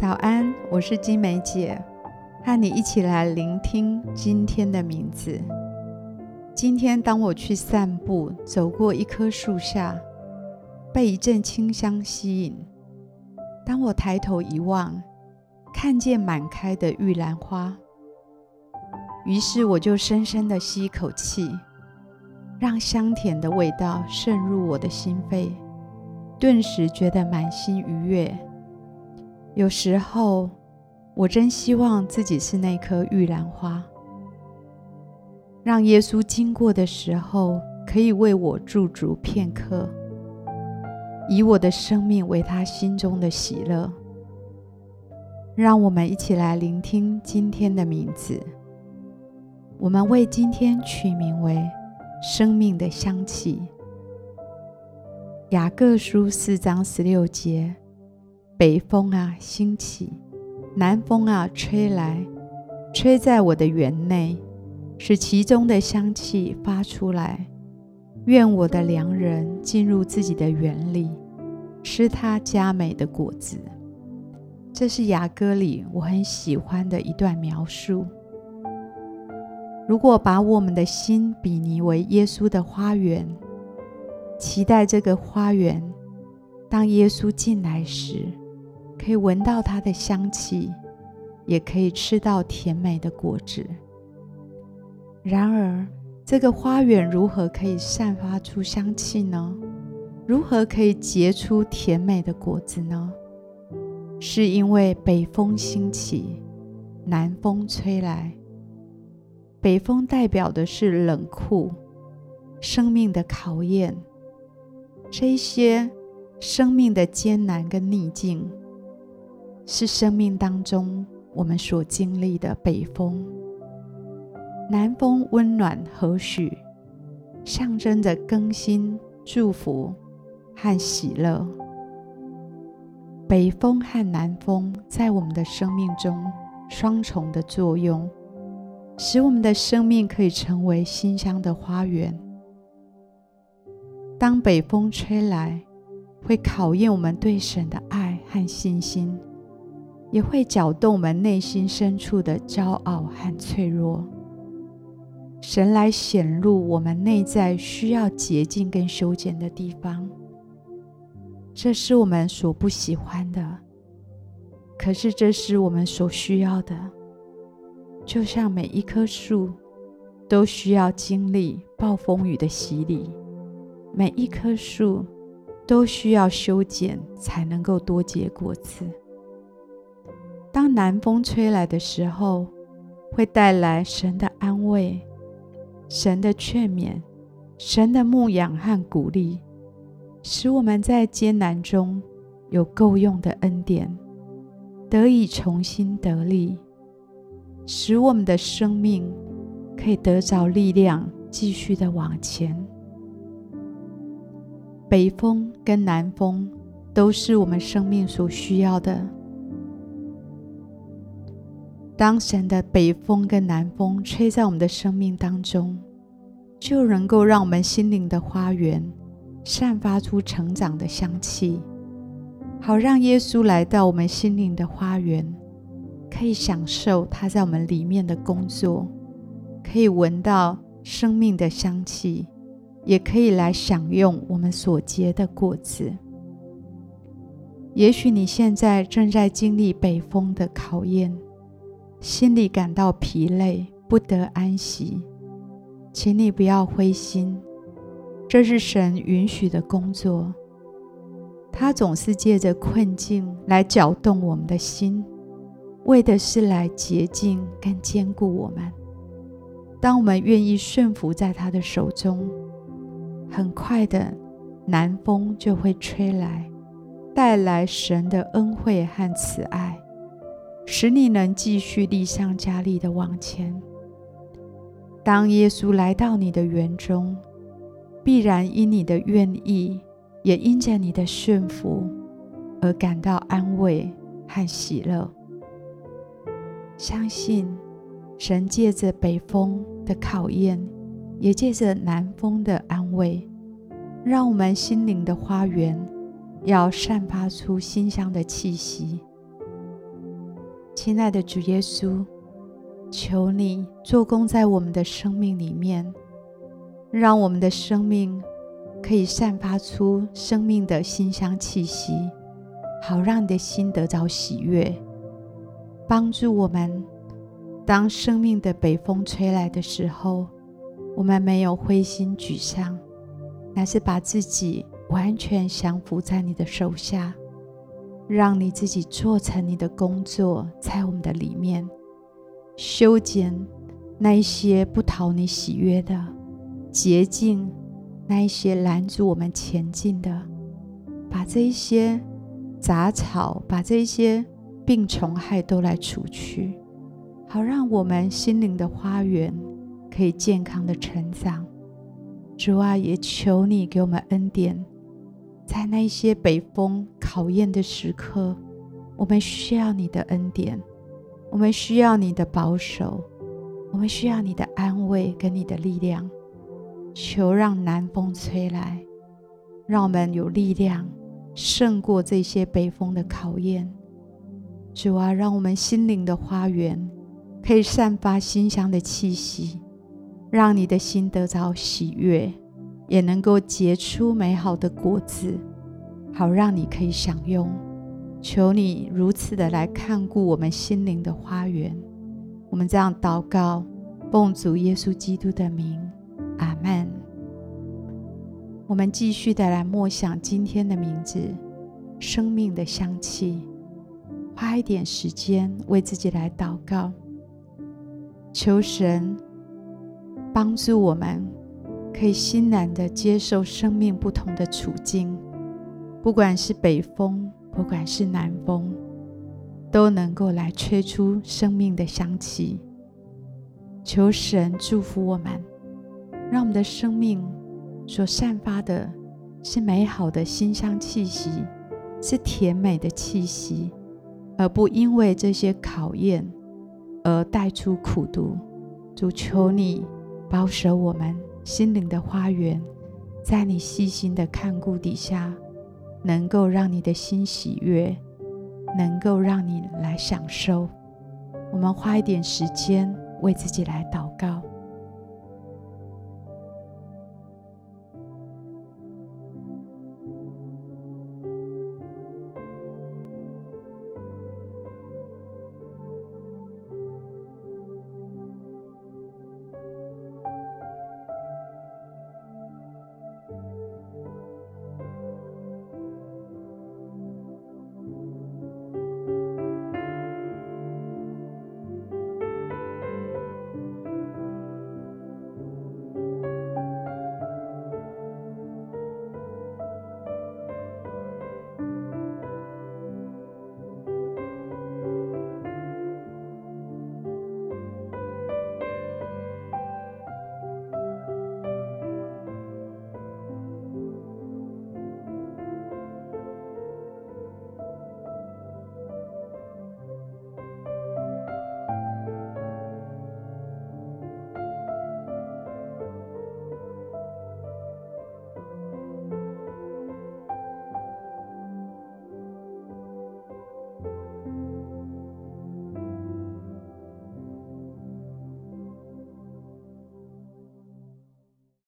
早安，我是金梅姐，和你一起来聆听今天的名字。今天，当我去散步，走过一棵树下，被一阵清香吸引。当我抬头一望，看见满开的玉兰花，于是我就深深的吸一口气，让香甜的味道渗入我的心肺，顿时觉得满心愉悦。有时候，我真希望自己是那棵玉兰花，让耶稣经过的时候，可以为我驻足片刻，以我的生命为他心中的喜乐。让我们一起来聆听今天的名字。我们为今天取名为“生命的香气”。雅各书四章十六节。北风啊，兴起；南风啊，吹来，吹在我的园内，使其中的香气发出来。愿我的良人进入自己的园里，吃他佳美的果子。这是雅歌里我很喜欢的一段描述。如果把我们的心比拟为耶稣的花园，期待这个花园，当耶稣进来时，可以闻到它的香气，也可以吃到甜美的果子。然而，这个花园如何可以散发出香气呢？如何可以结出甜美的果子呢？是因为北风兴起，南风吹来。北风代表的是冷酷、生命的考验，这些生命的艰难跟逆境。是生命当中我们所经历的北风，南风温暖和煦，象征着更新、祝福和喜乐。北风和南风在我们的生命中双重的作用，使我们的生命可以成为馨香的花园。当北风吹来，会考验我们对神的爱和信心。也会搅动我们内心深处的骄傲和脆弱，神来显露我们内在需要洁净跟修剪的地方。这是我们所不喜欢的，可是这是我们所需要的。就像每一棵树都需要经历暴风雨的洗礼，每一棵树都需要修剪才能够多结果子。当南风吹来的时候，会带来神的安慰、神的劝勉、神的牧养和鼓励，使我们在艰难中有够用的恩典，得以重新得力，使我们的生命可以得着力量，继续的往前。北风跟南风都是我们生命所需要的。当神的北风跟南风吹在我们的生命当中，就能够让我们心灵的花园散发出成长的香气，好让耶稣来到我们心灵的花园，可以享受他在我们里面的工作，可以闻到生命的香气，也可以来享用我们所结的果子。也许你现在正在经历北风的考验。心里感到疲累，不得安息，请你不要灰心，这是神允许的工作。他总是借着困境来搅动我们的心，为的是来洁净跟坚固我们。当我们愿意顺服在他的手中，很快的南风就会吹来，带来神的恩惠和慈爱。使你能继续力上加力的往前。当耶稣来到你的园中，必然因你的愿意，也因着你的顺服，而感到安慰和喜乐。相信神借着北风的考验，也借着南风的安慰，让我们心灵的花园要散发出馨香的气息。亲爱的主耶稣，求你做工在我们的生命里面，让我们的生命可以散发出生命的馨香气息，好让你的心得着喜悦，帮助我们。当生命的北风吹来的时候，我们没有灰心沮丧，乃是把自己完全降服在你的手下，让你自己做成你的工作，在我们的里面修剪那一些不讨你喜悦的，洁净那一些拦阻我们前进的，把这一些杂草，把这一些病虫害都来除去。好，让我们心灵的花园可以健康的成长。主啊，也求你给我们恩典，在那些北风考验的时刻，我们需要你的恩典，我们需要你的保守，我们需要你的安慰跟你的力量。求让南风吹来，让我们有力量胜过这些北风的考验。主啊，让我们心灵的花园。可以散发馨香的气息，让你的心得着喜悦，也能够结出美好的果子，好让你可以享用。求你如此的来看顾我们心灵的花园。我们这样祷告，奉主耶稣基督的名，阿门。我们继续的来默想今天的名字，生命的香气。花一点时间为自己来祷告。求神帮助我们，可以欣然的接受生命不同的处境，不管是北风，不管是南风，都能够来吹出生命的香气。求神祝福我们，让我们的生命所散发的是美好的馨香气息，是甜美的气息，而不因为这些考验。而带出苦毒，主求你保守我们心灵的花园，在你细心的看顾底下，能够让你的心喜悦，能够让你来享受。我们花一点时间为自己来祷告。